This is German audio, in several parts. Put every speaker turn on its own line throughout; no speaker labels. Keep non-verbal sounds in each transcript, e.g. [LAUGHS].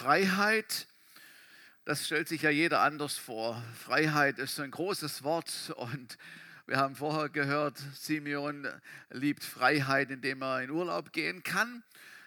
Freiheit, das stellt sich ja jeder anders vor. Freiheit ist ein großes Wort und wir haben vorher gehört, Simeon liebt Freiheit, indem er in Urlaub gehen kann.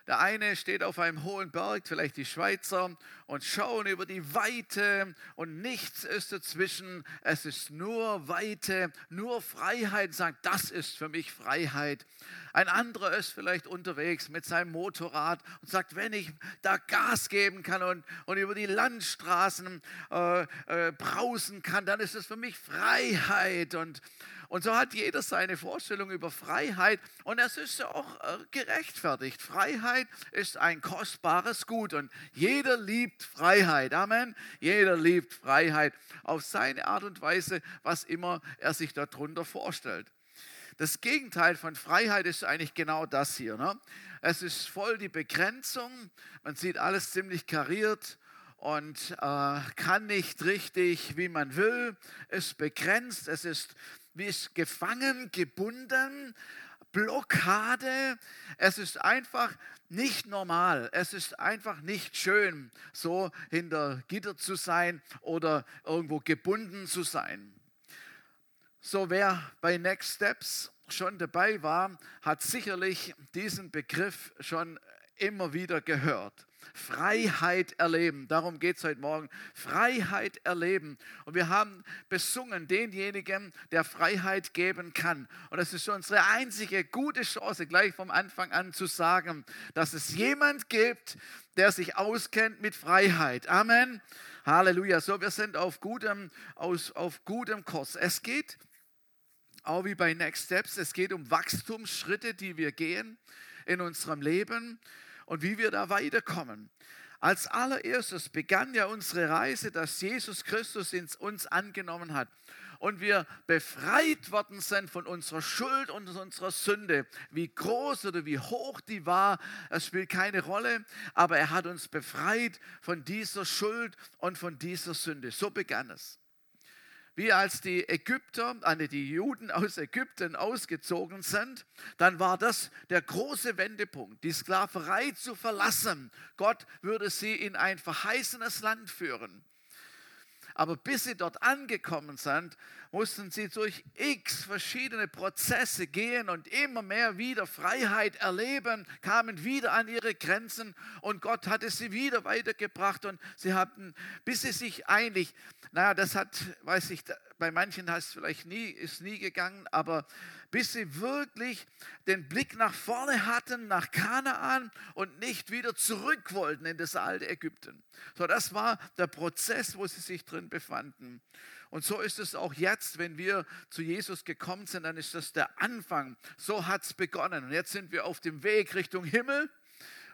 Der eine steht auf einem hohen Berg, vielleicht die Schweizer, und schauen über die Weite und nichts ist dazwischen. Es ist nur Weite, nur Freiheit. Sagt, das ist für mich Freiheit. Ein anderer ist vielleicht unterwegs mit seinem Motorrad und sagt, wenn ich da Gas geben kann und, und über die Landstraßen äh, äh, brausen kann, dann ist es für mich Freiheit. Und, und so hat jeder seine Vorstellung über Freiheit und es ist auch äh, gerechtfertigt. Freiheit ist ein kostbares Gut und jeder liebt Freiheit. Amen. Jeder liebt Freiheit auf seine Art und Weise, was immer er sich darunter vorstellt. Das Gegenteil von Freiheit ist eigentlich genau das hier. Ne? Es ist voll die Begrenzung. Man sieht alles ziemlich kariert und äh, kann nicht richtig, wie man will. Es ist begrenzt. Es ist ist gefangen, gebunden, Blockade. Es ist einfach nicht normal. Es ist einfach nicht schön, so hinter Gitter zu sein oder irgendwo gebunden zu sein. So, wer bei Next Steps schon dabei war, hat sicherlich diesen Begriff schon immer wieder gehört. Freiheit erleben. Darum geht es heute Morgen. Freiheit erleben. Und wir haben besungen denjenigen, der Freiheit geben kann. Und das ist unsere einzige gute Chance, gleich vom Anfang an zu sagen, dass es jemand gibt, der sich auskennt mit Freiheit. Amen. Halleluja. So, wir sind auf gutem, auf, auf gutem Kurs. Es geht auch wie bei Next Steps, es geht um Wachstumsschritte, die wir gehen in unserem Leben und wie wir da weiterkommen. Als allererstes begann ja unsere Reise, dass Jesus Christus uns angenommen hat und wir befreit worden sind von unserer Schuld und unserer Sünde. Wie groß oder wie hoch die war, es spielt keine Rolle, aber er hat uns befreit von dieser Schuld und von dieser Sünde. So begann es wie als die Ägypter, also die Juden aus Ägypten ausgezogen sind, dann war das der große Wendepunkt, die Sklaverei zu verlassen. Gott würde sie in ein verheißenes Land führen. Aber bis sie dort angekommen sind, mussten sie durch x verschiedene Prozesse gehen und immer mehr wieder Freiheit erleben, kamen wieder an ihre Grenzen und Gott hatte sie wieder weitergebracht und sie hatten, bis sie sich eigentlich, naja, das hat, weiß ich, bei manchen heißt es vielleicht nie, ist nie gegangen, aber bis sie wirklich den Blick nach vorne hatten, nach Kanaan und nicht wieder zurück wollten in das alte Ägypten. So, das war der Prozess, wo sie sich drin befanden. Und so ist es auch jetzt, wenn wir zu Jesus gekommen sind, dann ist das der Anfang. So hat es begonnen. Und jetzt sind wir auf dem Weg Richtung Himmel,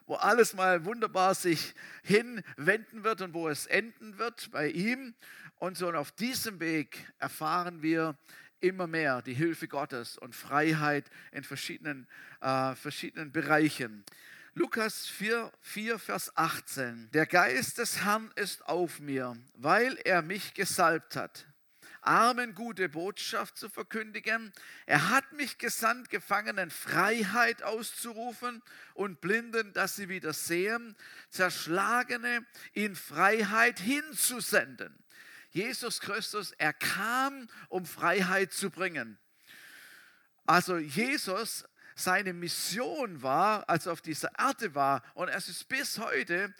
wo alles mal wunderbar sich hinwenden wird und wo es enden wird bei ihm. Und so und auf diesem Weg erfahren wir immer mehr die Hilfe Gottes und Freiheit in verschiedenen, äh, verschiedenen Bereichen. Lukas 4, 4, Vers 18. Der Geist des Herrn ist auf mir, weil er mich gesalbt hat, Armen gute Botschaft zu verkündigen. Er hat mich gesandt, Gefangenen Freiheit auszurufen und Blinden, dass sie wieder sehen, Zerschlagene in Freiheit hinzusenden. Jesus Christus, er kam, um Freiheit zu bringen. Also Jesus seine Mission war, als er auf dieser Erde war, und es ist bis heute,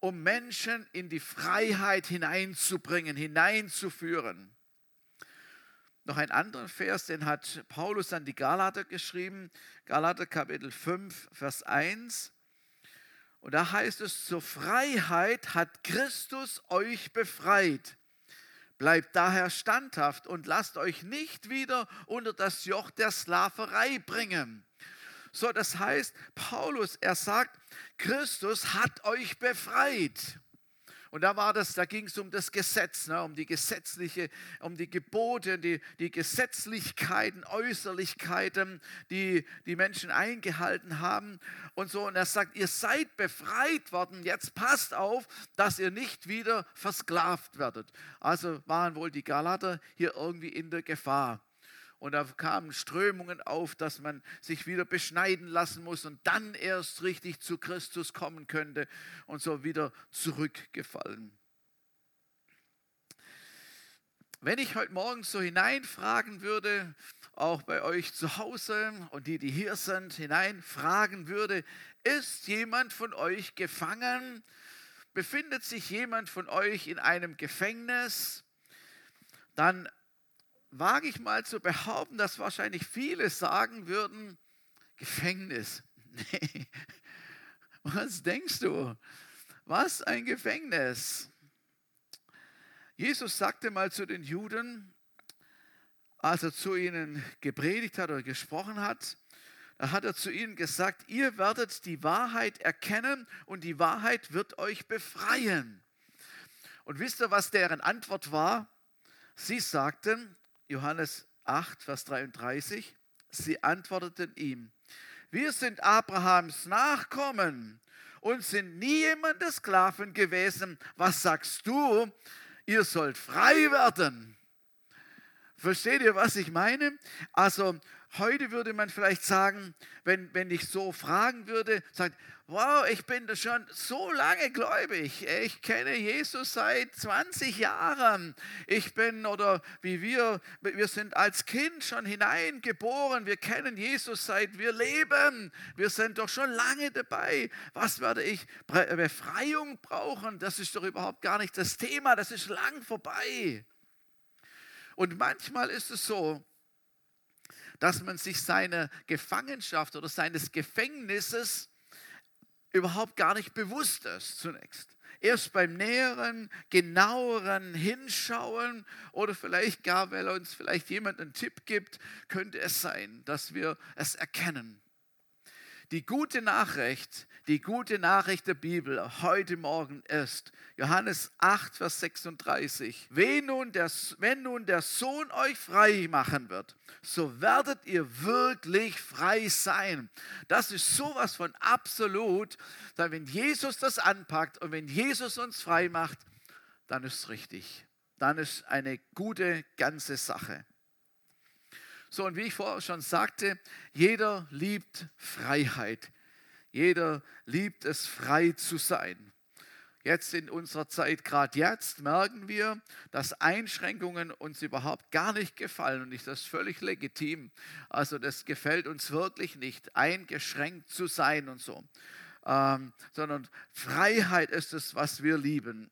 um Menschen in die Freiheit hineinzubringen, hineinzuführen. Noch ein anderen Vers, den hat Paulus an die Galater geschrieben, Galater Kapitel 5, Vers 1. Und da heißt es, zur Freiheit hat Christus euch befreit. Bleibt daher standhaft und lasst euch nicht wieder unter das Joch der Sklaverei bringen. So, das heißt, Paulus, er sagt, Christus hat euch befreit. Und da war das, da ging es um das Gesetz, ne, um die gesetzliche, um die Gebote, die, die Gesetzlichkeiten, Äußerlichkeiten, die die Menschen eingehalten haben und so. Und er sagt, ihr seid befreit worden. Jetzt passt auf, dass ihr nicht wieder versklavt werdet. Also waren wohl die Galater hier irgendwie in der Gefahr. Und da kamen Strömungen auf, dass man sich wieder beschneiden lassen muss und dann erst richtig zu Christus kommen könnte und so wieder zurückgefallen. Wenn ich heute Morgen so hineinfragen würde, auch bei euch zu Hause und die, die hier sind, hineinfragen würde, ist jemand von euch gefangen? Befindet sich jemand von euch in einem Gefängnis? Dann wage ich mal zu behaupten, dass wahrscheinlich viele sagen würden, Gefängnis. [LAUGHS] Nee. Was denkst du? Was ein Gefängnis. Jesus sagte mal zu den Juden, als er zu ihnen gepredigt hat oder gesprochen hat, da hat er zu ihnen gesagt, ihr werdet die Wahrheit erkennen und die Wahrheit wird euch befreien. Und wisst ihr, was deren Antwort war? Sie sagten, Johannes 8, Vers 33, sie antworteten ihm, wir sind Abrahams Nachkommen und sind nie jemandes Sklaven gewesen. Was sagst du? ihr sollt frei werden. Versteht ihr, was ich meine? Also heute würde man vielleicht sagen, wenn, wenn ich so fragen würde, sagt, wow, ich bin schon so lange gläubig. Ich kenne Jesus seit 20 Jahren. Ich bin, oder wie wir, wir sind als Kind schon hineingeboren. Wir kennen Jesus seit wir leben. Wir sind doch schon lange dabei. Was werde ich Befreiung brauchen? Das ist doch überhaupt gar nicht das Thema. Das ist lang vorbei. Und manchmal ist es so, dass man sich seiner Gefangenschaft oder seines Gefängnisses überhaupt gar nicht bewusst ist zunächst. Erst beim näheren, genaueren Hinschauen oder vielleicht gar, weil uns vielleicht jemand einen Tipp gibt, könnte es sein, dass wir es erkennen. Die gute Nachricht, die gute Nachricht der Bibel heute Morgen ist Johannes 8, Vers 36. Wenn nun, der, wenn nun der Sohn euch frei machen wird, so werdet ihr wirklich frei sein. Das ist sowas von absolut. Wenn Jesus das anpackt und wenn Jesus uns frei macht, dann ist es richtig. Dann ist eine gute ganze Sache. So, und wie ich vorher schon sagte, jeder liebt Freiheit. Jeder liebt es, frei zu sein. Jetzt in unserer Zeit, gerade jetzt, merken wir, dass Einschränkungen uns überhaupt gar nicht gefallen und das ist völlig legitim. Also das gefällt uns wirklich nicht, eingeschränkt zu sein und so. Ähm, sondern Freiheit ist es, was wir lieben.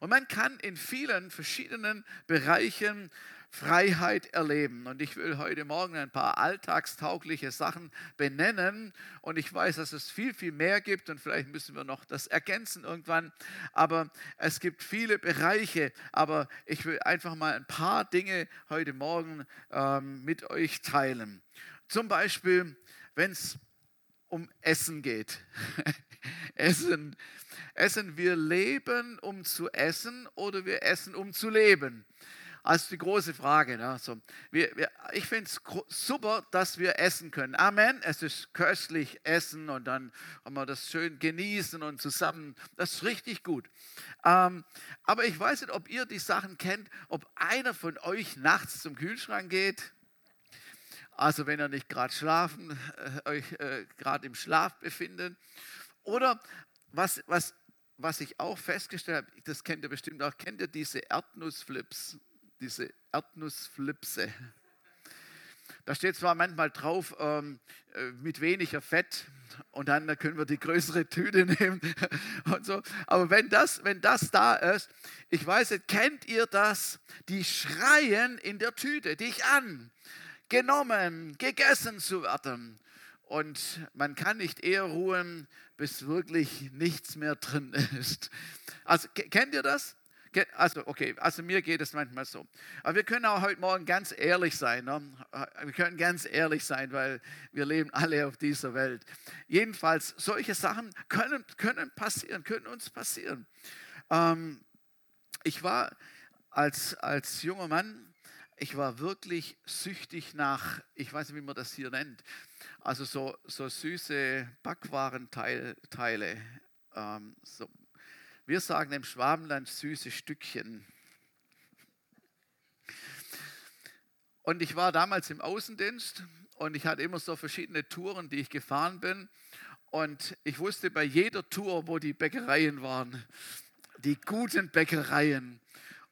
Und man kann in vielen verschiedenen Bereichen Freiheit erleben. Und ich will heute Morgen ein paar alltagstaugliche Sachen benennen. Und ich weiß, dass es viel, viel mehr gibt und vielleicht müssen wir noch das ergänzen irgendwann. Aber es gibt viele Bereiche. Aber ich will einfach mal ein paar Dinge heute Morgen ähm, mit euch teilen. Zum Beispiel, wenn es um Essen geht. [LAUGHS] Essen. Essen, wir leben, um zu essen oder wir essen, um zu leben. Also die große Frage. Ne? So, wir, wir, ich finde es super, dass wir essen können. Amen. Es ist köstlich essen und dann haben wir das schön genießen und zusammen. Das ist richtig gut. Ähm, aber ich weiß nicht, ob ihr die Sachen kennt, ob einer von euch nachts zum Kühlschrank geht. Also wenn ihr nicht gerade schlafen, äh, euch äh, gerade im Schlaf befindet. Oder was, was, was ich auch festgestellt habe, das kennt ihr bestimmt auch, kennt ihr diese Erdnussflips? Diese Erdnussflipse. Da steht zwar manchmal drauf, ähm, äh, mit weniger Fett und dann können wir die größere Tüte [LAUGHS] nehmen und so. Aber wenn das, wenn das da ist, ich weiß nicht, kennt ihr das? Die schreien in der Tüte dich an, genommen, gegessen zu werden. Und man kann nicht eher ruhen, bis wirklich nichts mehr drin ist. Also kennt ihr das? Also, okay, also mir geht es manchmal so. Aber wir können auch heute Morgen ganz ehrlich sein. Ne? Wir können ganz ehrlich sein, weil wir leben alle auf dieser Welt. Jedenfalls, solche Sachen können, können passieren, können uns passieren. Ähm, ich war als, als junger Mann, ich war wirklich süchtig nach, ich weiß nicht, wie man das hier nennt, also so, so süße Backwarenteile. Ähm, so wir sagen im Schwabenland süße Stückchen. Und ich war damals im Außendienst und ich hatte immer so verschiedene Touren, die ich gefahren bin. Und ich wusste bei jeder Tour, wo die Bäckereien waren, die guten Bäckereien.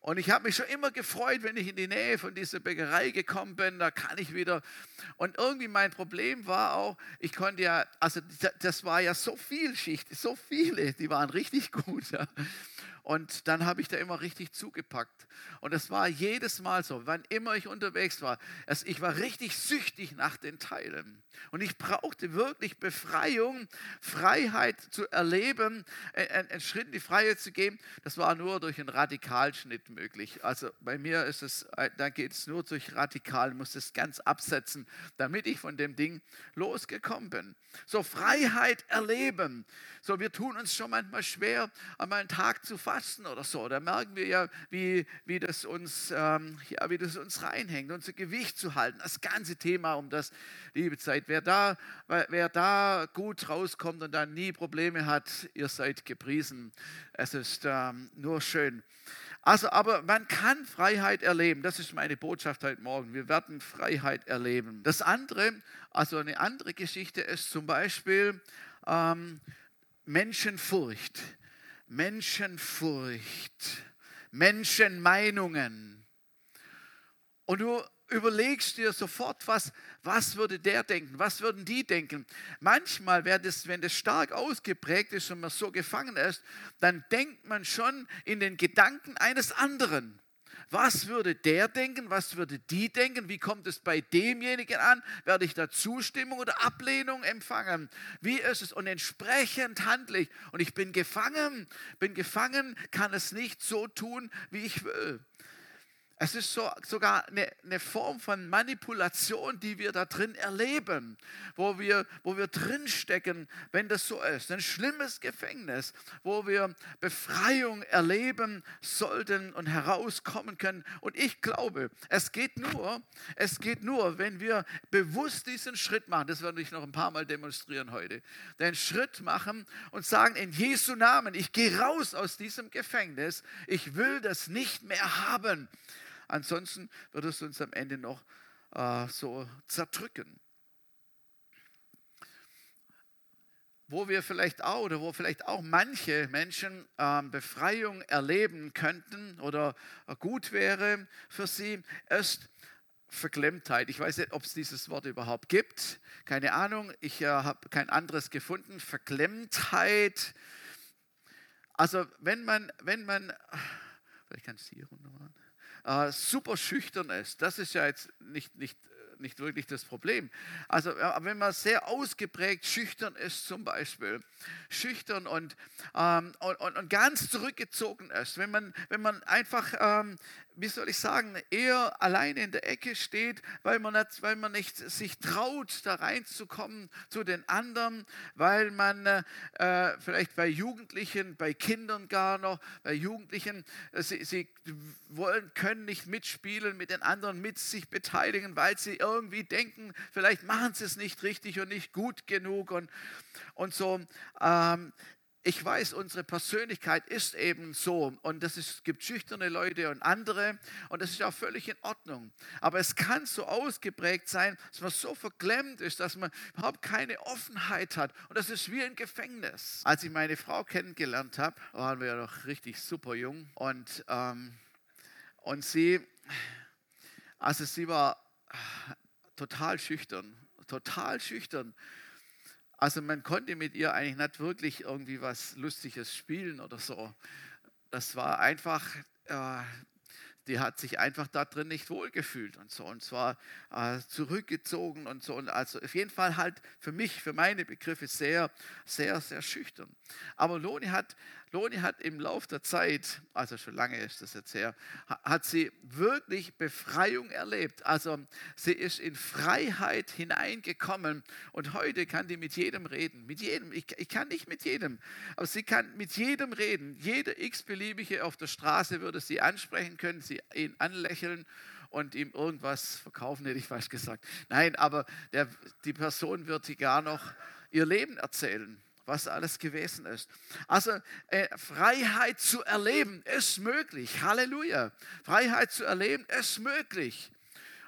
Und ich habe mich schon immer gefreut, wenn ich in die Nähe von dieser Bäckerei gekommen bin, da kann ich wieder. Und irgendwie mein Problem war auch, ich konnte ja, also das war ja so viel Schicht, so viele, die waren richtig gut. Ja. Und dann habe ich da immer richtig zugepackt. Und das war jedes Mal so, wann immer ich unterwegs war. Ich war richtig süchtig nach den Teilen. Und ich brauchte wirklich Befreiung, Freiheit zu erleben, einen Schritt in die Freiheit zu gehen. Das war nur durch einen Radikalschnitt möglich. Also bei mir ist es, da geht es nur durch Radikal, muss es ganz absetzen, damit ich von dem Ding losgekommen bin. So Freiheit erleben. So, wir tun uns schon manchmal schwer, einmal einen Tag zu fasten oder so. Da merken wir ja, wie, wie, das, uns, ähm, ja, wie das uns reinhängt, unser Gewicht zu halten. Das ganze Thema um das, liebe Zeit. Wer da, wer da gut rauskommt und dann nie Probleme hat, ihr seid gepriesen. Es ist ähm, nur schön. Also, aber man kann Freiheit erleben. Das ist meine Botschaft heute Morgen. Wir werden Freiheit erleben. Das andere, also eine andere Geschichte ist zum Beispiel, ähm, Menschenfurcht, Menschenfurcht, Menschenmeinungen. Und du überlegst dir sofort, was, was würde der denken, was würden die denken. Manchmal, das, wenn das stark ausgeprägt ist und man so gefangen ist, dann denkt man schon in den Gedanken eines anderen. Was würde der denken? Was würde die denken? Wie kommt es bei demjenigen an? Werde ich da Zustimmung oder Ablehnung empfangen? Wie ist es? Und entsprechend handle ich. Und ich bin gefangen, bin gefangen, kann es nicht so tun, wie ich will. Es ist so, sogar eine, eine, Form von Manipulation, die wir da drin erleben, wo wir, wo wir drinstecken, wenn das so ist. Ein schlimmes Gefängnis, wo wir Befreiung erleben sollten und herauskommen können. Und ich glaube, es geht nur, es geht nur, wenn wir bewusst diesen Schritt machen. Das werde ich noch ein paar Mal demonstrieren heute. Den Schritt machen und sagen, in Jesu Namen, ich gehe raus aus diesem Gefängnis. Ich will das nicht mehr haben. Ansonsten wird es uns am Ende noch äh, so zerdrücken. Wo wir vielleicht auch oder wo vielleicht auch manche Menschen äh, Befreiung erleben könnten oder äh, gut wäre für sie, ist Verklemmtheit. Ich weiß nicht, ob es dieses Wort überhaupt gibt. Keine Ahnung. Ich äh, habe kein anderes gefunden. Verklemmtheit. Also wenn man, wenn man, vielleicht kann ich es hier runter machen äh, super schüchtern ist. Das ist ja jetzt nicht, nicht, nicht wirklich das Problem. Also wenn man sehr ausgeprägt schüchtern ist zum Beispiel, schüchtern und, ähm, und, und, ganz zurückgezogen ist, wenn man, wenn man einfach ähm, wie soll ich sagen, eher allein in der Ecke steht, weil man, nicht, weil man nicht sich traut, da reinzukommen zu den anderen, weil man äh, vielleicht bei Jugendlichen, bei Kindern gar noch, bei Jugendlichen, äh, sie, sie wollen, können nicht mitspielen, mit den anderen mit sich beteiligen, weil sie irgendwie denken, vielleicht machen sie es nicht richtig und nicht gut genug und, und so. Ähm, ich weiß, unsere Persönlichkeit ist eben so und es gibt schüchterne Leute und andere und das ist auch völlig in Ordnung. Aber es kann so ausgeprägt sein, dass man so verklemmt ist, dass man überhaupt keine Offenheit hat und das ist wie ein Gefängnis. Als ich meine Frau kennengelernt habe, waren wir ja noch richtig super jung und, ähm, und sie, also sie war total schüchtern, total schüchtern also man konnte mit ihr eigentlich nicht wirklich irgendwie was Lustiges spielen oder so. Das war einfach, äh, die hat sich einfach da drin nicht wohlgefühlt und so. Und zwar äh, zurückgezogen und so. Und also auf jeden Fall halt für mich, für meine Begriffe sehr, sehr, sehr schüchtern. Aber Loni hat Loni hat im Laufe der Zeit, also schon lange ist das jetzt her, hat sie wirklich Befreiung erlebt. Also sie ist in Freiheit hineingekommen und heute kann die mit jedem reden. Mit jedem. Ich, ich kann nicht mit jedem, aber sie kann mit jedem reden. Jeder x-beliebige auf der Straße würde sie ansprechen können, sie ihn anlächeln und ihm irgendwas verkaufen, hätte ich fast gesagt. Nein, aber der, die Person wird sie gar noch ihr Leben erzählen was alles gewesen ist. Also äh, Freiheit zu erleben ist möglich. Halleluja. Freiheit zu erleben ist möglich.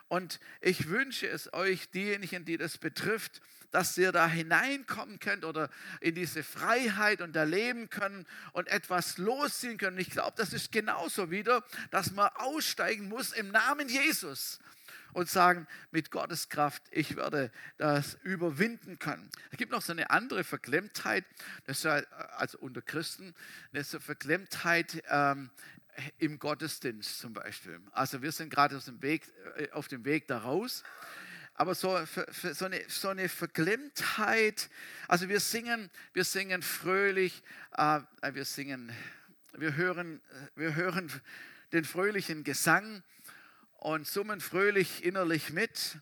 Und ich wünsche es euch, diejenigen, die das betrifft, dass ihr da hineinkommen könnt oder in diese Freiheit und erleben können und etwas losziehen können. Ich glaube, das ist genauso wieder, dass man aussteigen muss im Namen Jesus und sagen, mit Gottes Kraft, ich werde das überwinden können. Es gibt noch so eine andere Verklemmtheit, das ist also unter Christen, eine so Verklemmtheit ähm, im Gottesdienst zum Beispiel. Also wir sind gerade auf dem Weg, äh, auf dem Weg da raus. Aber so, so, eine, so eine Verklemmtheit, also wir singen, wir singen fröhlich, äh, wir singen, wir hören, wir hören den fröhlichen Gesang und summen fröhlich innerlich mit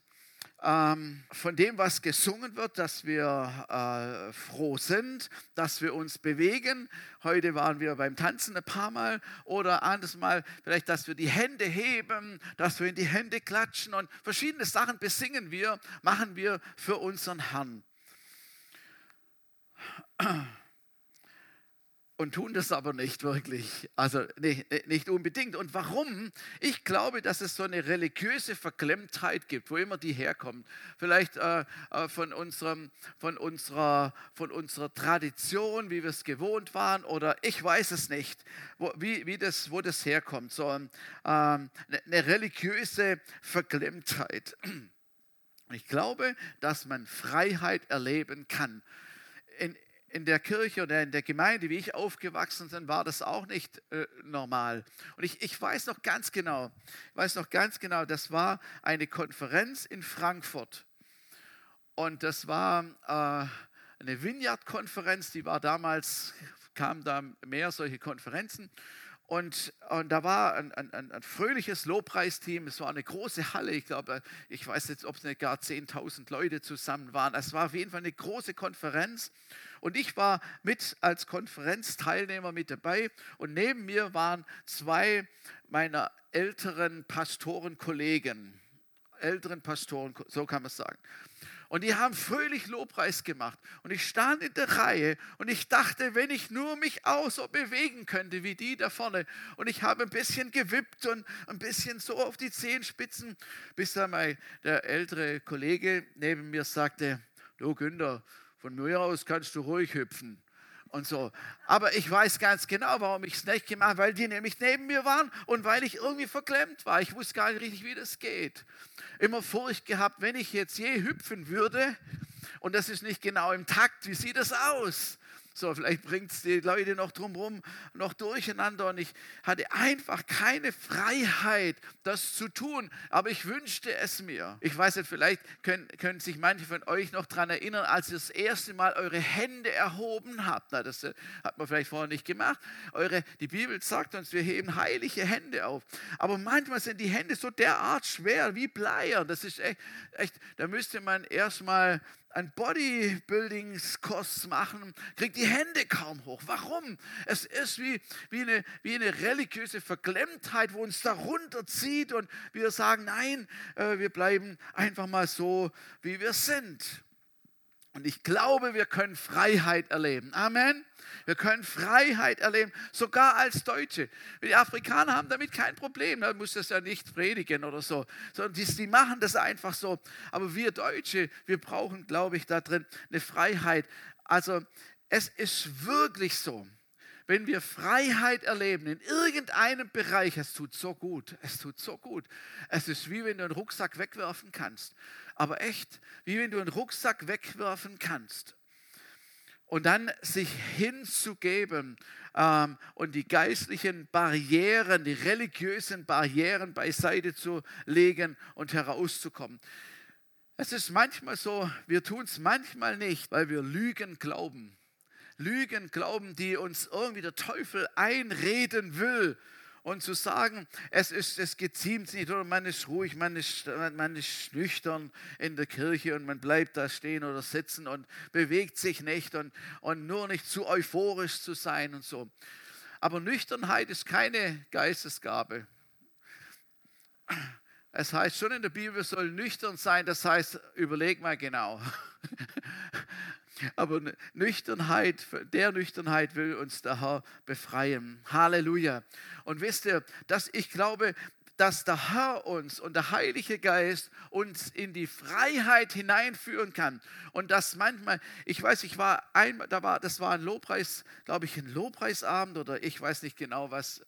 ähm, von dem, was gesungen wird, dass wir äh, froh sind, dass wir uns bewegen. Heute waren wir beim Tanzen ein paar Mal oder anderes Mal vielleicht, dass wir die Hände heben, dass wir in die Hände klatschen und verschiedene Sachen besingen wir, machen wir für unseren Herrn und tun das aber nicht wirklich. Also nicht, nicht, unbedingt. Und warum? Ich glaube, dass es so eine religiöse Verklemmtheit gibt, wo immer die herkommt. Vielleicht äh, äh, von, unserem, von, unserer, von unserer Tradition, wie wir es gewohnt waren, oder ich weiß es nicht, wo, wie, wie das, wo das herkommt. So ähm, eine, eine religiöse Verklemmtheit. Ich glaube, dass man Freiheit erleben kann. In, der Kirche oder in der Gemeinde, wie ich aufgewachsen bin, war das auch nicht äh, normal. Und ich, ich weiß noch ganz genau, ich weiß noch ganz genau, das war eine Konferenz in Frankfurt. Und das war äh, eine Vineyard-Konferenz, die war damals, kamen da mehr solche Konferenzen. Und, und da war ein, ein, ein, fröhliches Lobpreisteam. Es war eine große Halle. Ich glaube, ich weiß jetzt, ob es nicht gar 10.000 Leute zusammen waren. Es war auf jeden Fall eine große Konferenz. Und ich war mit als Konferenzteilnehmer mit dabei. Und neben mir waren zwei meiner älteren Pastorenkollegen. Älteren Pastoren, so kann man es sagen. Und die haben fröhlich Lobpreis gemacht. Und ich stand in der Reihe und ich dachte, wenn ich nur mich auch so bewegen könnte wie die da vorne. Und ich habe ein bisschen gewippt und ein bisschen so auf die Zehenspitzen, bis dann mein, der ältere Kollege neben mir sagte, du Günther, von mir aus kannst du ruhig hüpfen und so. Aber ich weiß ganz genau, warum ich es nicht gemacht habe, weil die nämlich neben mir waren und weil ich irgendwie verklemmt war. Ich wusste gar nicht richtig, wie das geht. Immer Furcht gehabt, wenn ich jetzt je hüpfen würde und das ist nicht genau im Takt, wie sieht das aus? So, vielleicht bringt es die Leute noch drumherum noch durcheinander und ich hatte einfach keine Freiheit, das zu tun, aber ich wünschte es mir. Ich weiß nicht, vielleicht können, können sich manche von euch noch daran erinnern, als ihr das erste Mal eure Hände erhoben habt. Na, das äh, hat man vielleicht vorher nicht gemacht. Eure, die Bibel sagt uns, wir heben heilige Hände auf. Aber manchmal sind die Hände so derart schwer wie Bleier. Das ist echt, echt da müsste man erstmal einen Bodybuildingskurs machen, kriegt die Hände kaum hoch. Warum? Es ist wie, wie, eine, wie eine religiöse Verklemmtheit, wo uns darunter zieht und wir sagen, nein, äh, wir bleiben einfach mal so, wie wir sind. Und ich glaube, wir können Freiheit erleben. Amen. Wir können Freiheit erleben, sogar als Deutsche. Die Afrikaner haben damit kein Problem, da muss das ja nicht predigen oder so, sondern die, die machen das einfach so. Aber wir Deutsche, wir brauchen, glaube ich, da drin eine Freiheit. Also es ist wirklich so, wenn wir Freiheit erleben in irgendeinem Bereich, es tut so gut, es tut so gut. Es ist wie wenn du einen Rucksack wegwerfen kannst aber echt, wie wenn du einen Rucksack wegwerfen kannst und dann sich hinzugeben ähm, und die geistlichen Barrieren, die religiösen Barrieren beiseite zu legen und herauszukommen. Es ist manchmal so, wir tun es manchmal nicht, weil wir Lügen glauben. Lügen glauben, die uns irgendwie der Teufel einreden will und zu sagen, es, ist, es geziemt nicht oder man ist ruhig, man ist, man ist nüchtern in der Kirche und man bleibt da stehen oder sitzen und bewegt sich nicht und, und nur nicht zu euphorisch zu sein und so. Aber Nüchternheit ist keine Geistesgabe. Es heißt schon in der Bibel, wir sollen nüchtern sein, das heißt, überleg mal genau. Aber Nüchternheit, der Nüchternheit will uns der Herr befreien. Halleluja. Und wisst ihr, dass ich glaube, dass der Herr uns und der Heilige Geist uns in die Freiheit hineinführen kann. Und das manchmal, ich weiß, ich war einmal, da war, das war ein Lobpreis, glaube ich, ein Lobpreisabend oder ich weiß nicht genau, was,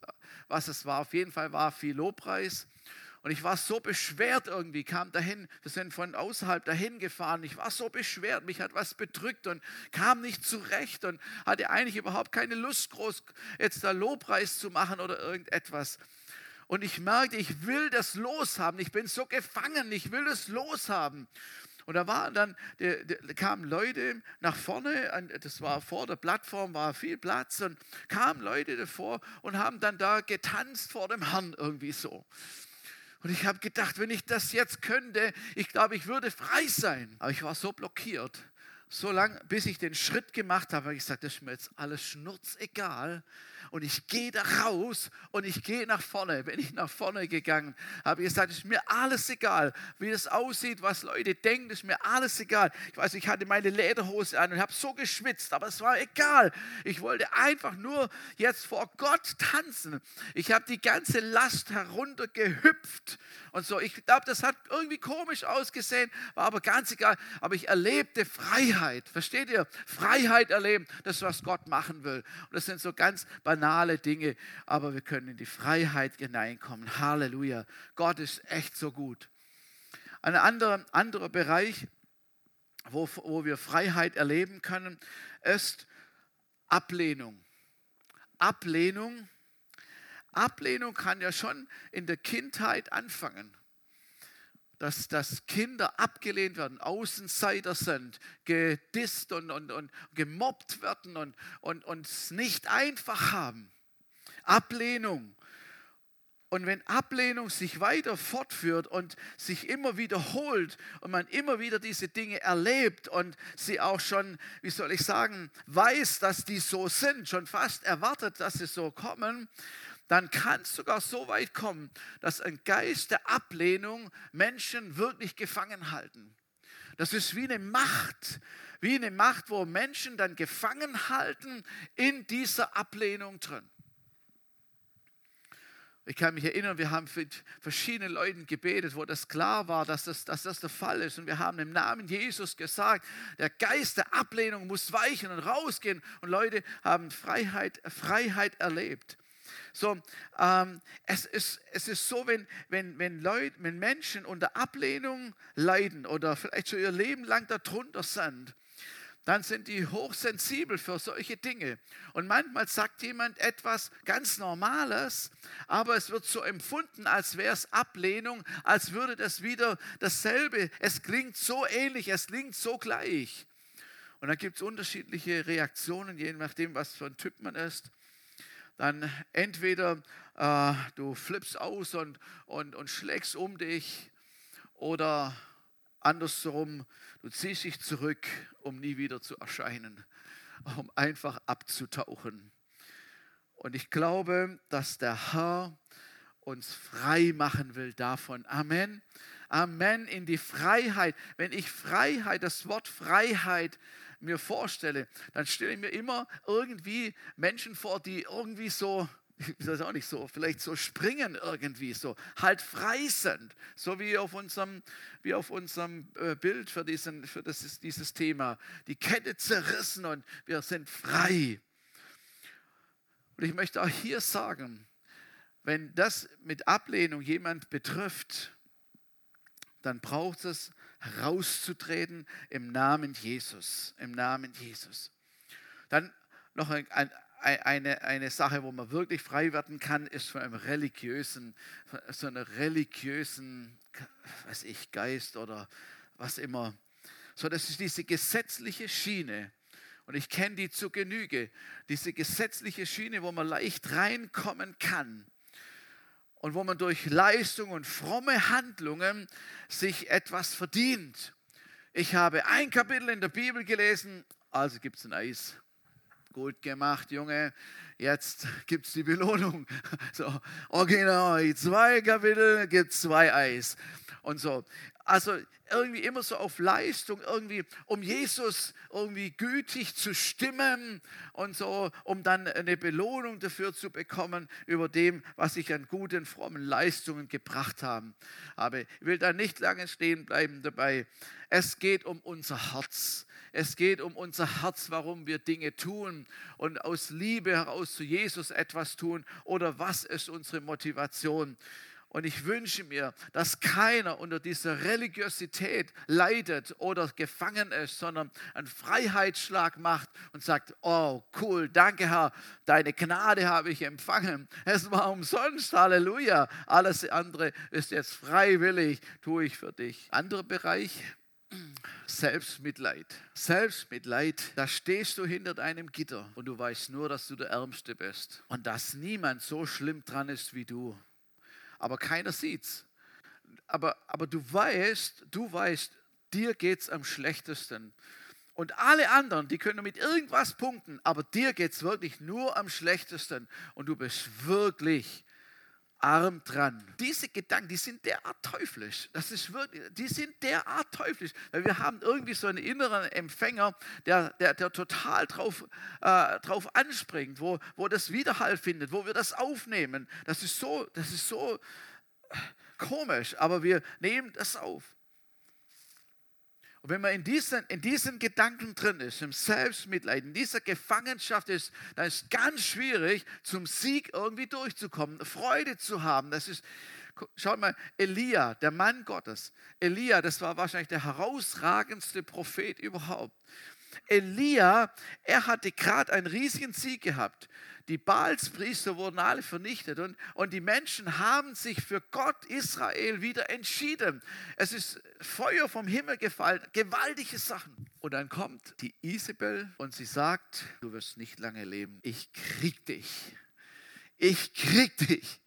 was es war. Auf jeden Fall war viel Lobpreis. Und ich war so beschwert irgendwie, kam dahin, wir sind von außerhalb dahin gefahren. Ich war so beschwert, mich hat was bedrückt und kam nicht zurecht und hatte eigentlich überhaupt keine Lust, groß jetzt da Lobpreis zu machen oder irgendetwas. Und ich merkte, ich will das loshaben. Ich bin so gefangen, ich will das loshaben. Und da waren dann, da kamen Leute nach vorne, das war vor der Plattform, war viel Platz und kamen Leute davor und haben dann da getanzt vor dem Herrn irgendwie so. Und ich habe gedacht, wenn ich das jetzt könnte, ich glaube, ich würde frei sein. Aber ich war so blockiert, so lange, bis ich den Schritt gemacht habe, habe ich gesagt, das ist mir jetzt alles schnurzegal und ich gehe da raus und ich gehe nach vorne. Bin ich nach vorne gegangen, habe ich gesagt, es ist mir alles egal, wie das aussieht, was Leute denken, ist mir alles egal. Ich weiß, ich hatte meine Lederhose an und habe so geschwitzt, aber es war egal. Ich wollte einfach nur jetzt vor Gott tanzen. Ich habe die ganze Last heruntergehüpft und so. Ich glaube, das hat irgendwie komisch ausgesehen, war aber ganz egal. Aber ich erlebte Freiheit. Versteht ihr? Freiheit erleben, das was Gott machen will. Und das sind so ganz banale banale Dinge, aber wir können in die Freiheit hineinkommen. Halleluja. Gott ist echt so gut. Ein anderer, anderer Bereich, wo, wo wir Freiheit erleben können, ist Ablehnung. Ablehnung. Ablehnung kann ja schon in der Kindheit anfangen dass, dass Kinder abgelehnt werden, Außenseiter sind, gedisst und, und, und gemobbt werden und, und, und es nicht einfach haben. Ablehnung. Und wenn Ablehnung sich weiter fortführt und sich immer wiederholt und man immer wieder diese Dinge erlebt und sie auch schon, wie soll ich sagen, weiß, dass die so sind, schon fast erwartet, dass sie so kommen, dann kann es sogar so weit kommen, dass ein Geist der Ablehnung Menschen wirklich gefangen halten. Das ist wie eine Macht, wie eine Macht, wo Menschen dann gefangen halten in dieser Ablehnung drin. Ich kann mich erinnern, wir haben mit verschiedenen Leuten gebetet, wo das klar war, dass das, dass das der Fall ist. Und wir haben im Namen Jesus gesagt, der Geist der Ablehnung muss weichen und rausgehen. Und Leute haben Freiheit, Freiheit erlebt. So, ähm, es, ist, es ist so, wenn, wenn, wenn, Leute, wenn Menschen unter Ablehnung leiden oder vielleicht schon ihr Leben lang darunter sind, dann sind die hochsensibel für solche Dinge. Und manchmal sagt jemand etwas ganz Normales, aber es wird so empfunden, als wäre es Ablehnung, als würde das wieder dasselbe. Es klingt so ähnlich, es klingt so gleich. Und dann gibt es unterschiedliche Reaktionen, je nachdem, was für ein Typ man ist dann entweder äh, du flippst aus und, und, und schlägst um dich oder andersherum, du ziehst dich zurück, um nie wieder zu erscheinen, um einfach abzutauchen. Und ich glaube, dass der Herr uns frei machen will davon. Amen. Amen. In die Freiheit. Wenn ich Freiheit, das Wort Freiheit mir vorstelle, dann stelle ich mir immer irgendwie Menschen vor, die irgendwie so, ich weiß auch nicht so, vielleicht so springen irgendwie, so halt frei sind, so wie auf unserem, wie auf unserem äh, Bild für, diesen, für das, dieses Thema. Die Kette zerrissen und wir sind frei. Und ich möchte auch hier sagen, wenn das mit Ablehnung jemand betrifft, dann braucht es rauszutreten im Namen Jesus, im Namen Jesus. Dann noch ein, ein, eine, eine Sache, wo man wirklich frei werden kann, ist von einem religiösen, so einer religiösen, weiß ich, Geist oder was immer. So, das ist diese gesetzliche Schiene. Und ich kenne die zu Genüge. Diese gesetzliche Schiene, wo man leicht reinkommen kann und wo man durch Leistung und fromme Handlungen sich etwas verdient. Ich habe ein Kapitel in der Bibel gelesen, also gibt es ein Eis. Gut gemacht, Junge, jetzt gibt es die Belohnung. [LAUGHS] So, original, zwei Kapitel gibt zwei Eis. Und so. Also irgendwie immer so auf Leistung, irgendwie, um Jesus irgendwie gütig zu stimmen und so, um dann eine Belohnung dafür zu bekommen über dem, was ich an guten, frommen Leistungen gebracht habe. Aber ich will da nicht lange stehen bleiben dabei. Es geht um unser Herz. Es geht um unser Herz, warum wir Dinge tun und aus Liebe heraus zu Jesus etwas tun oder was ist unsere Motivation. Und ich wünsche mir, dass keiner unter dieser Religiosität leidet oder gefangen ist, sondern einen Freiheitsschlag macht und sagt, oh cool, danke Herr, deine Gnade habe ich empfangen. Es war umsonst, Halleluja. Alles andere ist jetzt freiwillig, tue ich für dich. Anderer Bereich, Selbstmitleid. Selbstmitleid, da stehst du hinter deinem Gitter und du weißt nur, dass du der Ärmste bist und dass niemand so schlimm dran ist wie du aber keiner sieht's. Aber, aber du weißt, du weißt, dir geht es am schlechtesten. Und alle anderen, die können mit irgendwas punkten, aber dir geht es wirklich nur am schlechtesten. Und du bist wirklich arm dran. Diese Gedanken, die sind derart teuflisch. Das ist wirklich, die sind derart teuflisch, weil wir haben irgendwie so einen inneren Empfänger, der, der, der total drauf, äh, drauf anspringt, wo, wo das Widerhall findet, wo wir das aufnehmen. Das ist so, das ist so komisch, aber wir nehmen das auf. Und wenn man in diesen, in diesen Gedanken drin ist, im Selbstmitleid, in dieser Gefangenschaft ist, dann ist es ganz schwierig, zum Sieg irgendwie durchzukommen, Freude zu haben. Das ist, schaut mal, Elia, der Mann Gottes. Elia, das war wahrscheinlich der herausragendste Prophet überhaupt. Elia, er hatte gerade einen riesigen Sieg gehabt. Die Baalspriester wurden alle vernichtet und, und die Menschen haben sich für Gott Israel wieder entschieden. Es ist Feuer vom Himmel gefallen, gewaltige Sachen. Und dann kommt die Isabel und sie sagt, du wirst nicht lange leben, ich krieg dich. Ich krieg dich.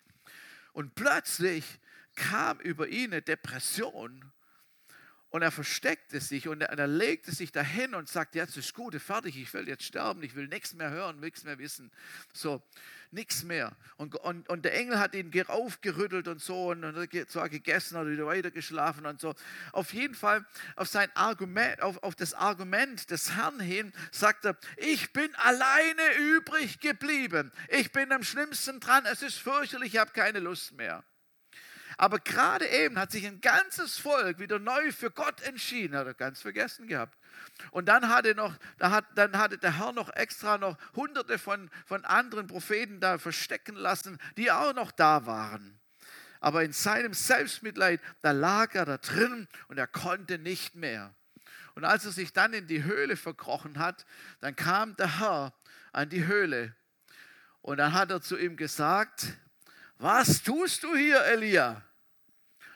Und plötzlich kam über ihn eine Depression und er versteckte sich und er, er, legte sich dahin und sagte, jetzt ist gut, fertig, ich will jetzt sterben, ich will nichts mehr hören, nichts mehr wissen. So, nichts mehr. Und, und, und der Engel hat ihn aufgerüttelt und so und, und zwar gegessen oder wieder weiter geschlafen und so. Auf jeden Fall auf, sein Argument, auf, auf das Argument des Herrn hin sagt er, ich bin alleine übrig geblieben. Ich bin am schlimmsten dran, es ist fürchterlich, ich habe keine Lust mehr. Aber gerade eben hat sich ein ganzes Volk wieder neu für Gott entschieden, hat er ganz vergessen gehabt. Und dann hatte, noch, dann hatte der Herr noch extra noch hunderte von, von anderen Propheten da verstecken lassen, die auch noch da waren. Aber in seinem Selbstmitleid, da lag er da drin und er konnte nicht mehr. Und als er sich dann in die Höhle verkrochen hat, dann kam der Herr an die Höhle. Und dann hat er zu ihm gesagt, was tust du hier, Elia?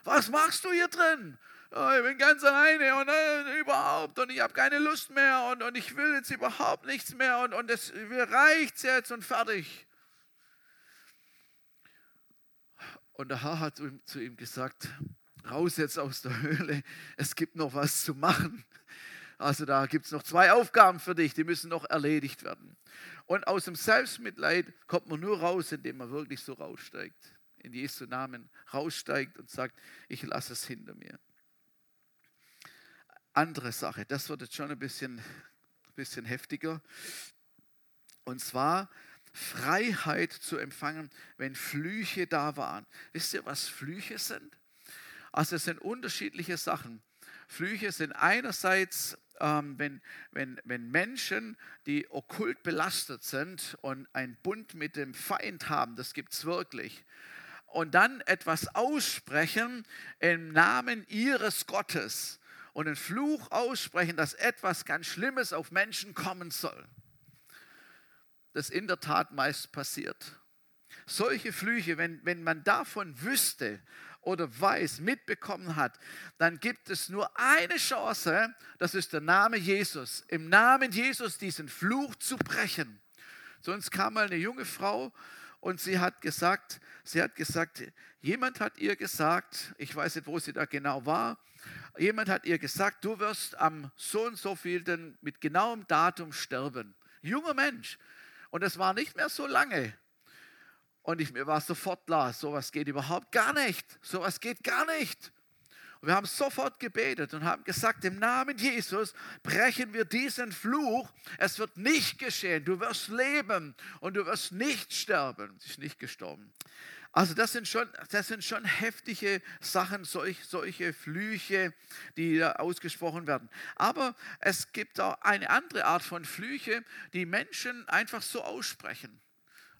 Was machst du hier drin? Oh, ich bin ganz alleine und äh, überhaupt und ich habe keine Lust mehr und, und ich will jetzt überhaupt nichts mehr und, und es mir reicht's jetzt und fertig. Und der Herr hat zu ihm gesagt, raus jetzt aus der Höhle, es gibt noch was zu machen. Also da gibt es noch zwei Aufgaben für dich, die müssen noch erledigt werden. Und aus dem Selbstmitleid kommt man nur raus, indem man wirklich so raussteigt in Jesu Namen raussteigt und sagt, ich lasse es hinter mir. Andere Sache, das wird jetzt schon ein bisschen, bisschen heftiger. Und zwar Freiheit zu empfangen, wenn Flüche da waren. Wisst ihr, was Flüche sind? Also es sind unterschiedliche Sachen. Flüche sind einerseits, ähm, wenn, wenn, wenn Menschen, die okkult belastet sind und einen Bund mit dem Feind haben, das gibt es wirklich, und dann etwas aussprechen im Namen ihres Gottes und einen Fluch aussprechen, dass etwas ganz Schlimmes auf Menschen kommen soll. Das in der Tat meist passiert. Solche Flüche, wenn, wenn man davon wüsste oder weiß, mitbekommen hat, dann gibt es nur eine Chance, das ist der Name Jesus. Im Namen Jesus diesen Fluch zu brechen. Sonst kam mal eine junge Frau und sie hat gesagt, sie hat gesagt, jemand hat ihr gesagt, ich weiß nicht, wo sie da genau war, jemand hat ihr gesagt, du wirst am so und so vielten mit genauem Datum sterben. junger Mensch. Und es war nicht mehr so lange. Und ich, mir war sofort klar, sowas geht überhaupt gar nicht. Sowas geht gar nicht. Und wir haben sofort gebetet und haben gesagt, im Namen Jesus brechen wir diesen Fluch. Es wird nicht geschehen. Du wirst leben und du wirst nicht sterben. Sie ist nicht gestorben. Also das sind schon, das sind schon heftige Sachen, solch, solche Flüche, die da ausgesprochen werden. Aber es gibt auch eine andere Art von Flüche, die Menschen einfach so aussprechen.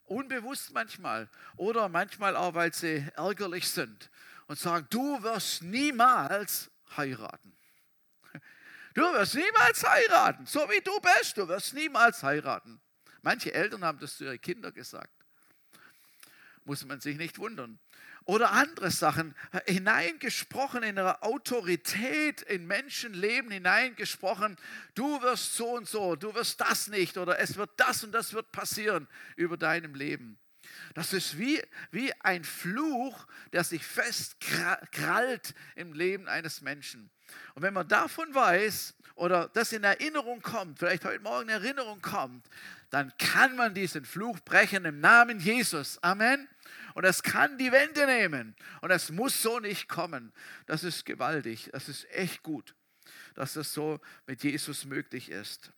Unbewusst manchmal oder manchmal auch, weil sie ärgerlich sind und sagen, du wirst niemals heiraten. Du wirst niemals heiraten, so wie du bist, du wirst niemals heiraten. Manche Eltern haben das zu ihren Kindern gesagt muss man sich nicht wundern. Oder andere Sachen, hineingesprochen in eine Autorität in Menschenleben, hineingesprochen, du wirst so und so, du wirst das nicht oder es wird das und das wird passieren über deinem Leben. Das ist wie, wie ein Fluch, der sich festkrallt im Leben eines Menschen. Und wenn man davon weiß oder das in Erinnerung kommt, vielleicht heute Morgen in Erinnerung kommt, dann kann man diesen Fluch brechen im Namen Jesus. Amen. Und es kann die Wende nehmen. Und es muss so nicht kommen. Das ist gewaltig. Das ist echt gut, dass das so mit Jesus möglich ist.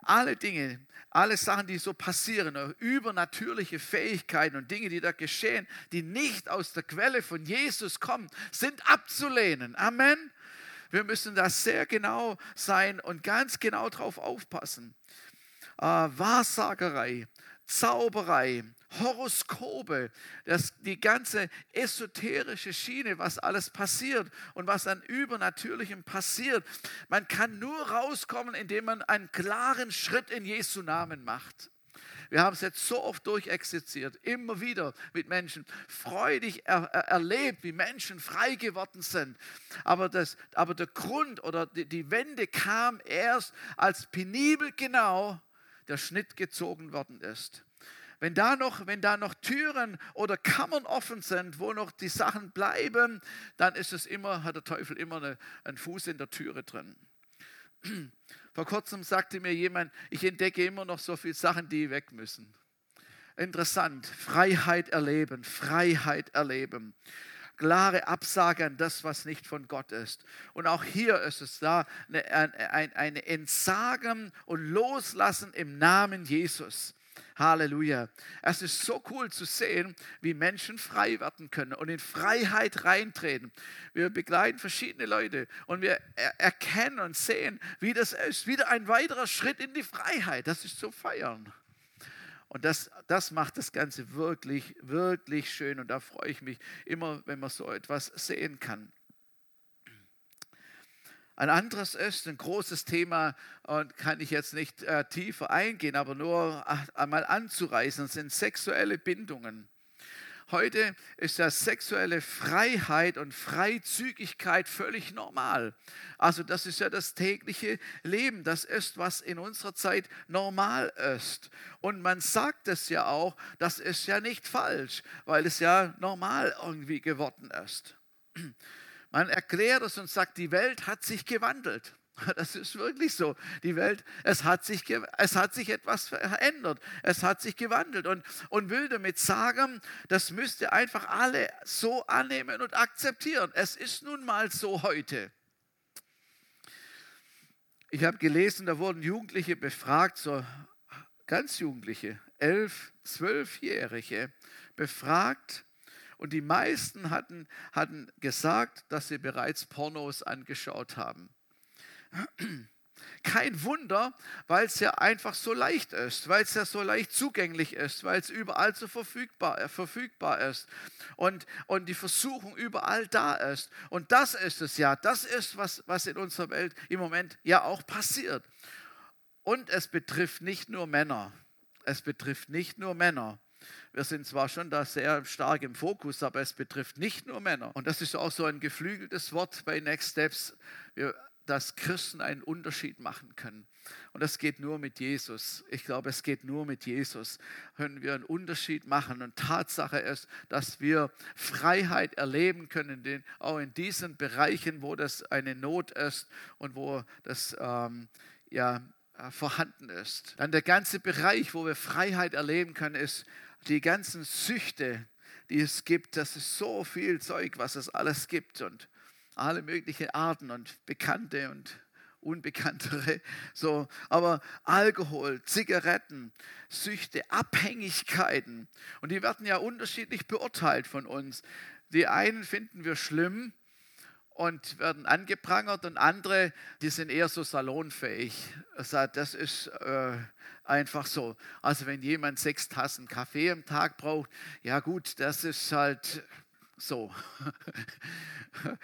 Alle Dinge, alle Sachen, die so passieren, übernatürliche Fähigkeiten und Dinge, die da geschehen, die nicht aus der Quelle von Jesus kommen, sind abzulehnen. Amen. Wir müssen da sehr genau sein und ganz genau drauf aufpassen. Äh, Wahrsagerei, Zauberei, Horoskope, das, die ganze esoterische Schiene, was alles passiert und was an Übernatürlichem passiert. Man kann nur rauskommen, indem man einen klaren Schritt in Jesu Namen macht. Wir haben es jetzt so oft durchexerziert, immer wieder mit Menschen, freudig er, er, erlebt, wie Menschen frei geworden sind. Aber, das, aber der Grund oder die, die Wende kam erst, als penibel genau der Schnitt gezogen worden ist. Wenn da, noch, wenn da noch Türen oder Kammern offen sind, wo noch die Sachen bleiben, dann ist es immer, hat der Teufel immer eine, einen Fuß in der Türe drin. [CLEARS THROAT] Vor kurzem sagte mir jemand, ich entdecke immer noch so viele Sachen, die weg müssen. Interessant, Freiheit erleben, Freiheit erleben klare Absage an das, was nicht von Gott ist. Und auch hier ist es da eine, eine Entsagen und Loslassen im Namen Jesus. Halleluja. Es ist so cool zu sehen, wie Menschen frei werden können und in Freiheit reintreten. Wir begleiten verschiedene Leute und wir erkennen und sehen, wie das ist. Wieder ein weiterer Schritt in die Freiheit. Das ist zu feiern. Und das, das macht das Ganze wirklich, wirklich schön. Und da freue ich mich immer, wenn man so etwas sehen kann. Ein anderes ist ein großes Thema und kann ich jetzt nicht äh, tiefer eingehen, aber nur einmal anzureißen, sind sexuelle Bindungen. Heute ist ja sexuelle Freiheit und Freizügigkeit völlig normal. Also das ist ja das tägliche Leben. Das ist, was in unserer Zeit normal ist. Und man sagt es ja auch, das ist ja nicht falsch, weil es ja normal irgendwie geworden ist. Man erklärt es und sagt, die Welt hat sich gewandelt. [LAUGHS] Das ist wirklich so. Die Welt, es hat sich, es hat sich etwas verändert. Es hat sich gewandelt. Und, und will damit sagen, das müsst ihr einfach alle so annehmen und akzeptieren. Es ist nun mal so heute. Ich habe gelesen, da wurden Jugendliche befragt, so ganz Jugendliche, elf, zwölfjährige, befragt, und die meisten hatten, hatten gesagt, dass sie bereits Pornos angeschaut haben. Kein Wunder, weil es ja einfach so leicht ist, weil es ja so leicht zugänglich ist, weil es überall so verfügbar, äh, verfügbar ist und, und die Versuchung überall da ist. Und das ist es ja, das ist, was, was in unserer Welt im Moment ja auch passiert. Und es betrifft nicht nur Männer. Es betrifft nicht nur Männer. Wir sind zwar schon da sehr stark im Fokus, aber es betrifft nicht nur Männer. Und das ist auch so ein geflügeltes Wort bei Next Steps, dass Christen einen Unterschied machen können. Und das geht nur mit Jesus. Ich glaube, es geht nur mit Jesus. Können wir einen Unterschied machen. Und Tatsache ist, dass wir Freiheit erleben können, auch in diesen Bereichen, wo das eine Not ist und wo das ähm, ja, äh, vorhanden ist. Dann der ganze Bereich, wo wir Freiheit erleben können, ist die ganzen Süchte, die es gibt. Das ist so viel Zeug, was es alles gibt und alle möglichen Arten und bekannte und unbekanntere. [LAUGHS] So, aber Alkohol, Zigaretten, Süchte, Abhängigkeiten und die werden ja unterschiedlich beurteilt von uns. Die einen finden wir schlimm und werden angeprangert und andere, die sind eher so salonfähig. Das ist äh, einfach so. Also wenn jemand sechs Tassen Kaffee am Tag braucht, ja gut, das ist halt so. [LAUGHS]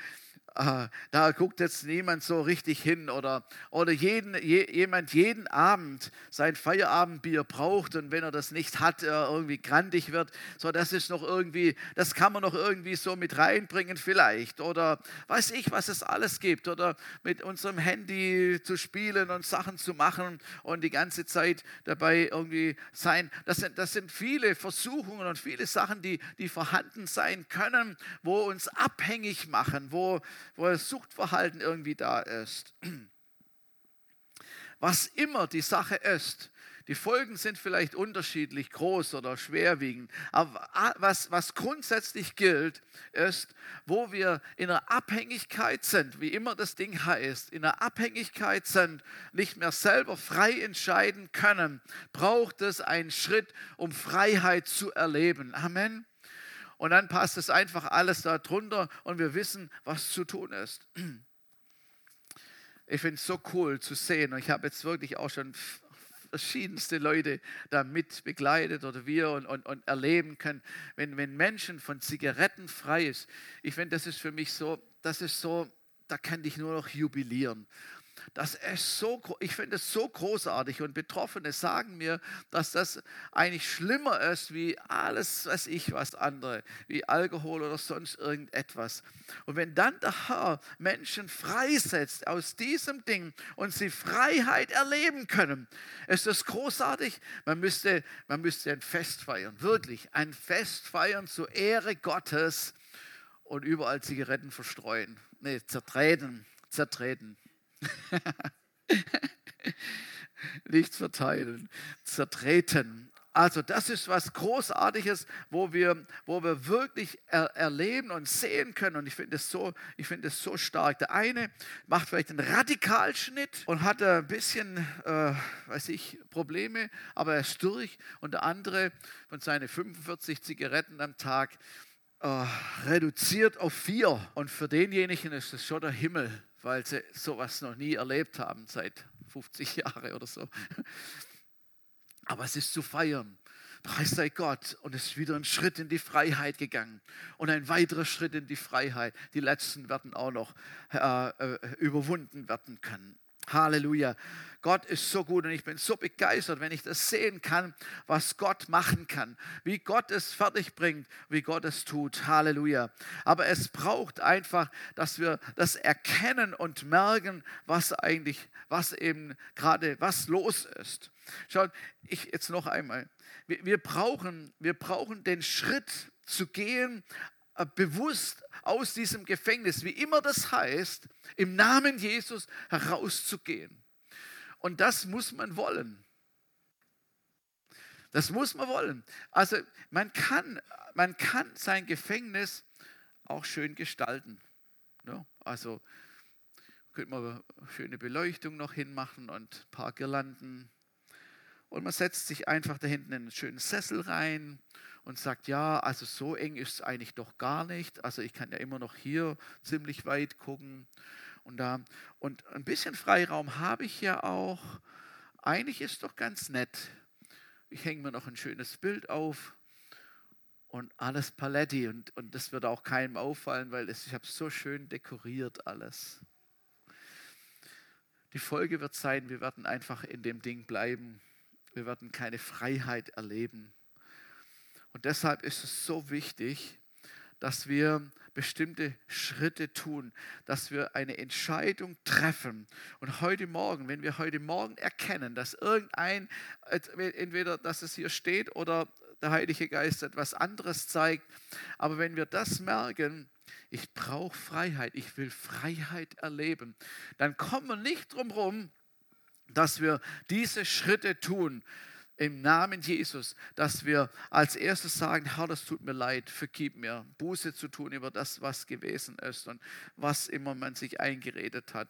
äh, da guckt jetzt niemand so richtig hin oder, oder jeden, je, jemand jeden Abend sein Feierabendbier braucht und wenn er das nicht hat, er irgendwie grandig wird. So, das ist noch irgendwie, das kann man noch irgendwie so mit reinbringen vielleicht oder weiß ich, was es alles gibt oder mit unserem Handy zu spielen und Sachen zu machen und die ganze Zeit dabei irgendwie sein. Das sind, das sind viele Versuchungen und viele Sachen, die, die vorhanden sein können, wo uns abhängig machen, wo, wo das Suchtverhalten irgendwie da ist. [CLEARS THROAT] Was immer die Sache ist, die Folgen sind vielleicht unterschiedlich groß oder schwerwiegend, aber was, was grundsätzlich gilt, ist, wo wir in einer Abhängigkeit sind, wie immer das Ding heißt, in einer Abhängigkeit sind, nicht mehr selber frei entscheiden können, braucht es einen Schritt, um Freiheit zu erleben. Amen und dann passt es einfach alles da drunter und wir wissen, was zu tun ist. Ich finde es so cool zu sehen und ich habe jetzt wirklich auch schon verschiedenste Leute damit begleitet oder wir und, und, und erleben können, wenn, wenn Menschen von Zigaretten frei ist. Ich finde, das ist für mich so, das ist so, da kann ich nur noch jubilieren dass es so, ich finde es so großartig und Betroffene sagen mir, dass das eigentlich schlimmer ist wie alles, was ich, was andere, wie Alkohol oder sonst irgendetwas. Und wenn dann der Herr Menschen freisetzt aus diesem Ding und sie Freiheit erleben können, ist das großartig. Man müsste, man müsste ein Fest feiern, wirklich ein Fest feiern zur Ehre Gottes und überall Zigaretten verstreuen. Nee, zertreten, zertreten. [LAUGHS] Nichts verteilen, zertreten. Also das ist was Großartiges, wo wir, wo wir wirklich er, erleben und sehen können. Und ich finde es so, ich so stark. Der eine macht vielleicht einen Radikalschnitt und hat ein bisschen, äh, weiß ich, Probleme, aber er ist durch. Und der andere von seinen 45 Zigaretten am Tag äh, reduziert auf vier. Und für denjenigen ist das schon der Himmel weil sie sowas noch nie erlebt haben seit 50 [LAUGHS] Jahren oder so. Aber es ist zu feiern. Preis sei Gott. Und es ist wieder ein Schritt in die Freiheit gegangen. Und ein weiterer Schritt in die Freiheit. Die letzten werden auch noch äh, äh, überwunden werden können. Halleluja. Gott ist so gut und ich bin so begeistert, wenn ich das sehen kann, was Gott machen kann, wie Gott es fertig bringt, wie Gott es tut. Halleluja. Aber es braucht einfach, dass wir das erkennen und merken, was eigentlich, was eben gerade, was los ist. Schaut, ich jetzt noch einmal. Wir, wir, brauchen, wir brauchen den Schritt zu gehen, bewusst aus diesem Gefängnis, wie immer das heißt, im Namen Jesus herauszugehen. Und das muss man wollen. Das muss man wollen. Also man kann, man kann sein Gefängnis auch schön gestalten. Ja, also könnte man schöne Beleuchtung noch hinmachen und ein paar Girlanden. Und man setzt sich einfach da hinten in einen schönen Sessel rein und sagt, ja, also so eng ist es eigentlich doch gar nicht. Also ich kann ja immer noch hier ziemlich weit gucken. Und, da, und ein bisschen Freiraum habe ich ja auch. Eigentlich ist es doch ganz nett. Ich hänge mir noch ein schönes Bild auf und alles Paletti. Und, und das wird auch keinem auffallen, weil das, ich habe es so schön dekoriert alles. Die Folge wird sein, wir werden einfach in dem Ding bleiben. Wir werden keine Freiheit erleben. Und deshalb ist es so wichtig, dass wir bestimmte Schritte tun, dass wir eine Entscheidung treffen. Und heute Morgen, wenn wir heute Morgen erkennen, dass irgendein, entweder dass es hier steht oder der Heilige Geist etwas anderes zeigt, aber wenn wir das merken, ich brauche Freiheit, ich will Freiheit erleben, dann kommen wir nicht drum herum, dass wir diese Schritte tun im Namen Jesus, dass wir als erstes sagen, Herr, das tut mir leid, vergib mir, Buße zu tun über das, was gewesen ist und was immer man sich eingeredet hat.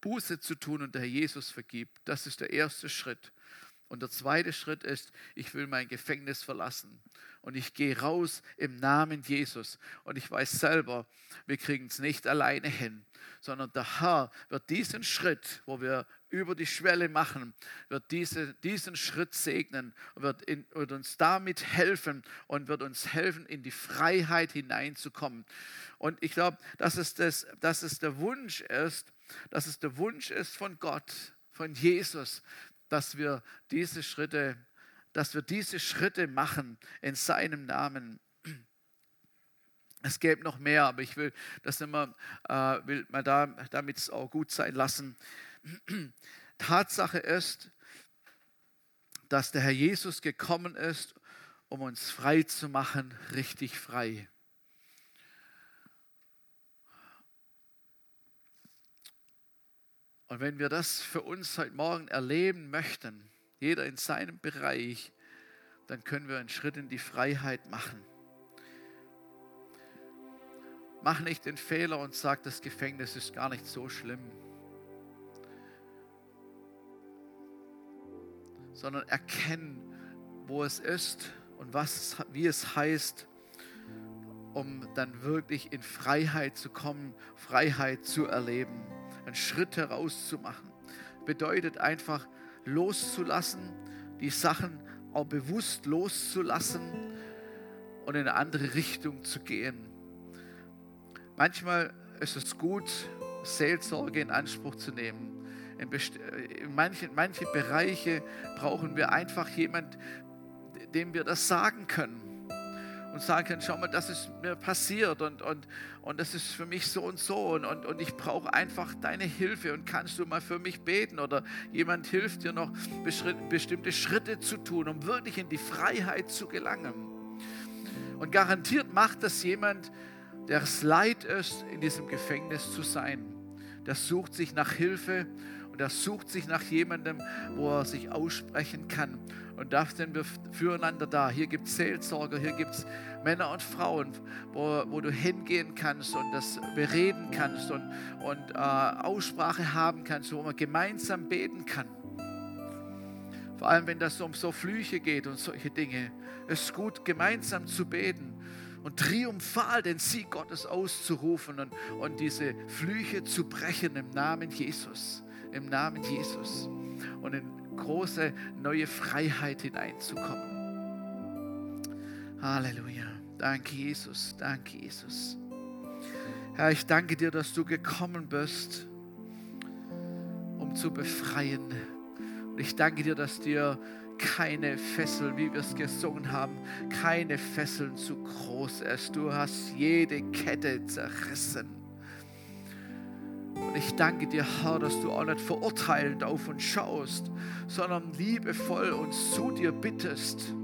Buße zu tun und der Jesus vergibt, das ist der erste Schritt. Und der zweite Schritt ist, ich will mein Gefängnis verlassen und ich gehe raus im Namen Jesus. Und ich weiß selber, wir kriegen es nicht alleine hin, sondern der Herr wird diesen Schritt, wo wir über die Schwelle machen, wird diese, diesen Schritt segnen wird, in, wird uns damit helfen und wird uns helfen, in die Freiheit hineinzukommen. Und ich glaube, dass, das, dass es der Wunsch ist, dass es der Wunsch ist von Gott, von Jesus, dass wir diese Schritte, dass wir diese Schritte machen in seinem Namen. Es gäbe noch mehr, aber ich will das immer, äh, will mal da, damit es auch gut sein lassen. Tatsache ist, dass der Herr Jesus gekommen ist, um uns frei zu machen, richtig frei. Und wenn wir das für uns heute Morgen erleben möchten, jeder in seinem Bereich, dann können wir einen Schritt in die Freiheit machen. Mach nicht den Fehler und sag, das Gefängnis ist gar nicht so schlimm. Sondern erkennen, wo es ist und was, wie es heißt, um dann wirklich in Freiheit zu kommen, Freiheit zu erleben einen Schritt herauszumachen. Bedeutet einfach loszulassen, die Sachen auch bewusst loszulassen und in eine andere Richtung zu gehen. Manchmal ist es gut, Seelsorge in Anspruch zu nehmen. In, in manche, manche Bereiche brauchen wir einfach jemanden, dem wir das sagen können und sagen können, schau mal, das ist mir passiert und, und, und das ist für mich so und so und, und, und ich brauche einfach deine Hilfe und kannst du mal für mich beten oder jemand hilft dir noch bestimmte Schritte zu tun, um wirklich in die Freiheit zu gelangen. Und garantiert macht das jemand, der es leid ist, in diesem Gefängnis zu sein. Der sucht sich nach Hilfe und er sucht sich nach jemandem, wo er sich aussprechen kann. Und da sind wir füreinander da. Hier gibt es Seelsorger, hier gibt es Männer und Frauen, wo, wo du hingehen kannst und das bereden kannst und, und äh, Aussprache haben kannst, wo man gemeinsam beten kann. Vor allem, wenn das um so Flüche geht und solche Dinge. Es ist gut, gemeinsam zu beten und triumphal den Sieg Gottes auszurufen und, und diese Flüche zu brechen im Namen Jesus im Namen Jesus und in große neue Freiheit hineinzukommen. Halleluja. Danke, Jesus. Danke, Jesus. Herr, ich danke dir, dass du gekommen bist, um zu befreien. Und ich danke dir, dass dir keine Fesseln, wie wir es gesungen haben, keine Fesseln zu groß ist. Du hast jede Kette zerrissen. Und ich danke dir, Herr, dass du auch nicht verurteilend auf uns schaust, sondern liebevoll uns zu dir bittest,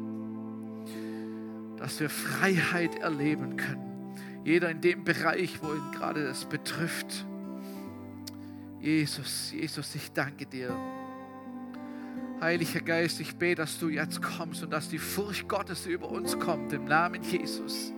dass wir Freiheit erleben können. Jeder in dem Bereich, wo ihn gerade das betrifft. Jesus, Jesus, ich danke dir. Heiliger Geist, ich bete, dass du jetzt kommst und dass die Furcht Gottes über uns kommt, im Namen Jesus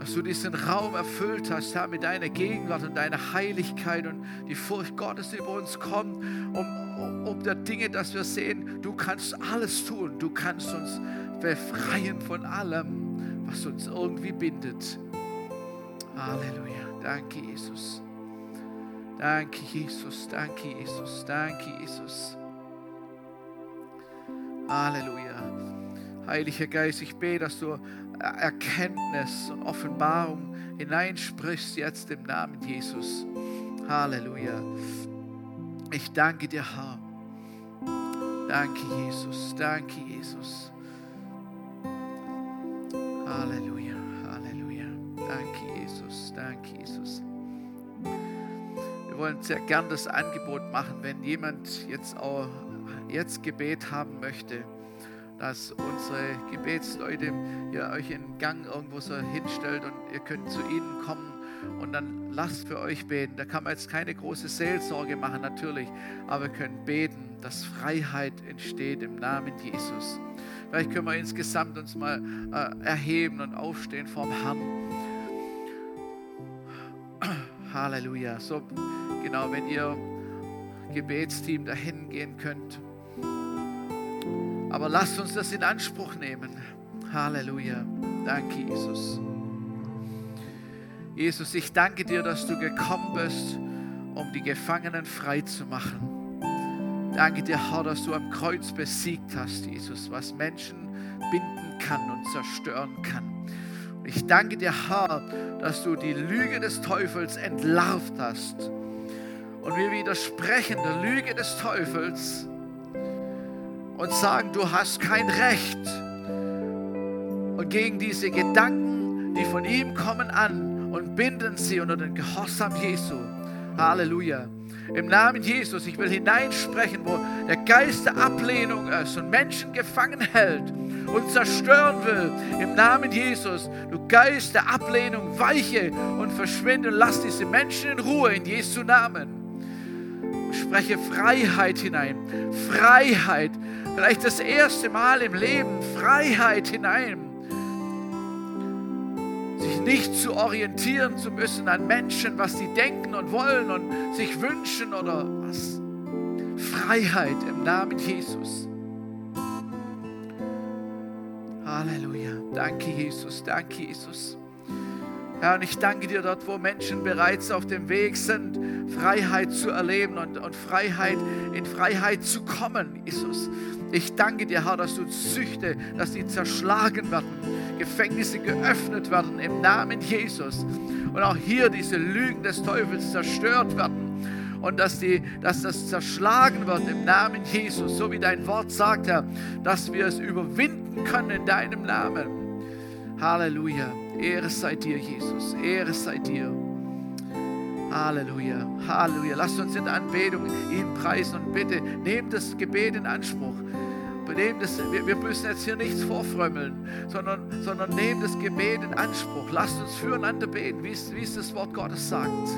dass du diesen Raum erfüllt hast, Herr, mit deiner Gegenwart und deiner Heiligkeit und die Furcht Gottes über uns kommt, um, um, um der Dinge, dass wir sehen, du kannst alles tun, du kannst uns befreien von allem, was uns irgendwie bindet. Halleluja. Danke, Jesus. Danke, Jesus. Danke, Jesus. Danke, Jesus. Halleluja. Heiliger Geist, ich bete, dass du Erkenntnis und Offenbarung hineinsprichst jetzt im Namen Jesus. Halleluja. Ich danke dir, Herr. Danke, Jesus. Danke, Jesus. Halleluja. Halleluja. Danke, Jesus. Danke, Jesus. Wir wollen sehr gern das Angebot machen, wenn jemand jetzt auch jetzt Gebet haben möchte dass unsere Gebetsleute ihr euch in Gang irgendwo so hinstellt und ihr könnt zu ihnen kommen und dann lasst für euch beten. Da kann man jetzt keine große Seelsorge machen, natürlich, aber wir können beten, dass Freiheit entsteht im Namen Jesus. Vielleicht können wir insgesamt uns mal äh, erheben und aufstehen vorm Herrn. [CLEARS THROAT] Halleluja. So, genau, wenn ihr Gebetsteam dahin gehen könnt. Aber lasst uns das in Anspruch nehmen. Halleluja. Danke, Jesus. Jesus, ich danke dir, dass du gekommen bist, um die Gefangenen frei zu machen. Danke dir, Herr, dass du am Kreuz besiegt hast, Jesus, was Menschen binden kann und zerstören kann. Und ich danke dir, Herr, dass du die Lüge des Teufels entlarvt hast. Und wir widersprechen der Lüge des Teufels und sagen, du hast kein Recht. Und gegen diese Gedanken, die von ihm kommen, an und binden sie unter den Gehorsam Jesu. Halleluja. Im Namen Jesus, ich will hineinsprechen, wo der Geist der Ablehnung ist und Menschen gefangen hält und zerstören will. Im Namen Jesus, du Geist der Ablehnung, weiche und verschwinde und lass diese Menschen in Ruhe in Jesu Namen. Spreche Freiheit hinein. Freiheit. Vielleicht das erste Mal im Leben. Freiheit hinein sich nicht zu orientieren zu müssen an Menschen, was sie denken und wollen und sich wünschen oder was. Freiheit im Namen Jesus. Halleluja. Danke, Jesus. Danke, Jesus. Herr, und ich danke dir dort, wo Menschen bereits auf dem Weg sind, Freiheit zu erleben und, und Freiheit, in Freiheit zu kommen, Jesus. Ich danke dir, Herr, dass du Züchte, dass die zerschlagen werden, Gefängnisse geöffnet werden im Namen Jesus. Und auch hier diese Lügen des Teufels zerstört werden und dass, die, dass das zerschlagen wird im Namen Jesus, so wie dein Wort sagt, Herr, dass wir es überwinden können in deinem Namen. Halleluja. Ehre sei dir, Jesus. Ehre sei dir. Halleluja. Halleluja. Lasst uns in Anbetung ihn preisen und bitte nehmt das Gebet in Anspruch. Nehmt das, wir, wir müssen jetzt hier nichts vorfrömmeln, sondern, sondern nehmt das Gebet in Anspruch. Lasst uns füreinander beten, wie es das Wort Gottes sagt.